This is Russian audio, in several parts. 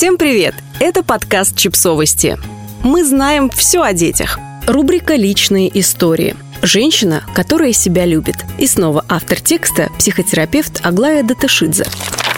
Всем привет! Это подкаст «Чипсовости». Мы знаем все о детях. Рубрика «Личные истории». Женщина, которая себя любит. И снова автор текста – психотерапевт Аглая Даташидзе.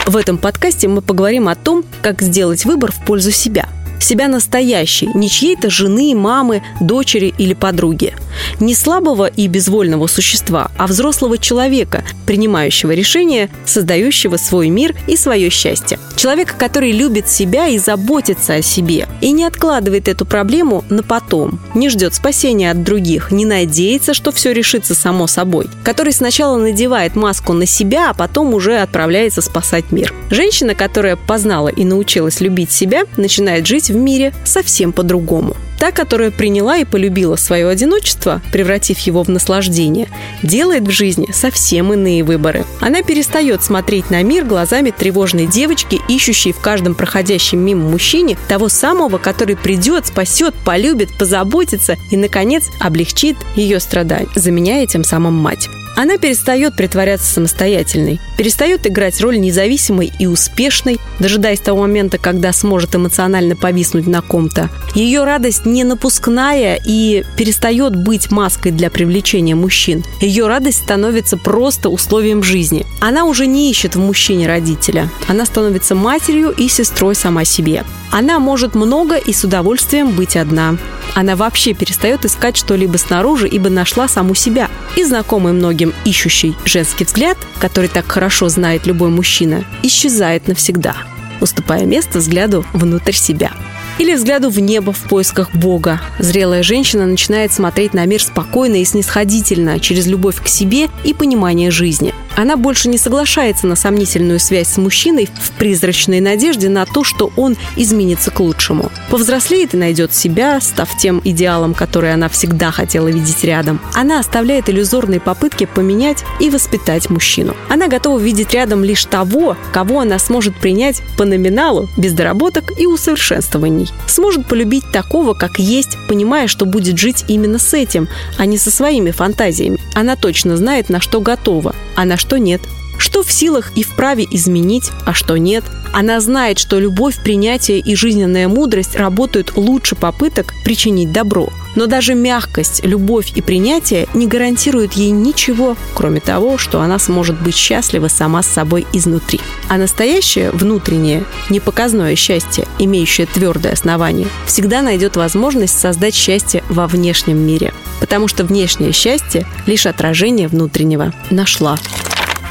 В этом подкасте мы поговорим о том, как сделать выбор в пользу себя – себя настоящей, не чьей-то жены, мамы, дочери или подруги. Не слабого и безвольного существа, а взрослого человека, принимающего решения, создающего свой мир и свое счастье. Человека, который любит себя и заботится о себе, и не откладывает эту проблему на потом, не ждет спасения от других, не надеется, что все решится само собой, который сначала надевает маску на себя, а потом уже отправляется спасать мир. Женщина, которая познала и научилась любить себя, начинает жить в мире совсем по-другому. Та, которая приняла и полюбила свое одиночество, превратив его в наслаждение, делает в жизни совсем иные выборы. Она перестает смотреть на мир глазами тревожной девочки, ищущей в каждом проходящем мимо мужчине того самого, который придет, спасет, полюбит, позаботится и, наконец, облегчит ее страдания, заменяя тем самым мать. Она перестает притворяться самостоятельной, перестает играть роль независимой и успешной, дожидаясь того момента, когда сможет эмоционально повиснуть на ком-то. Ее радость не напускная и перестает быть маской для привлечения мужчин. Ее радость становится просто условием жизни. Она уже не ищет в мужчине родителя. Она становится матерью и сестрой сама себе. Она может много и с удовольствием быть одна. Она вообще перестает искать что-либо снаружи, ибо нашла саму себя. И знакомый многим ищущий женский взгляд, который так хорошо знает любой мужчина, исчезает навсегда, уступая место взгляду внутрь себя. Или взгляду в небо в поисках Бога. Зрелая женщина начинает смотреть на мир спокойно и снисходительно, через любовь к себе и понимание жизни. Она больше не соглашается на сомнительную связь с мужчиной в призрачной надежде на то, что он изменится к лучшему. Повзрослеет и найдет себя, став тем идеалом, который она всегда хотела видеть рядом. Она оставляет иллюзорные попытки поменять и воспитать мужчину. Она готова видеть рядом лишь того, кого она сможет принять по номиналу, без доработок и усовершенствований. Сможет полюбить такого, как есть, понимая, что будет жить именно с этим, а не со своими фантазиями. Она точно знает, на что готова, а на что нет. Что в силах и вправе изменить, а что нет. Она знает, что любовь, принятие и жизненная мудрость работают лучше попыток причинить добро. Но даже мягкость, любовь и принятие не гарантируют ей ничего, кроме того, что она сможет быть счастлива сама с собой изнутри. А настоящее, внутреннее, непоказное счастье, имеющее твердое основание, всегда найдет возможность создать счастье во внешнем мире. Потому что внешнее счастье – лишь отражение внутреннего. Нашла.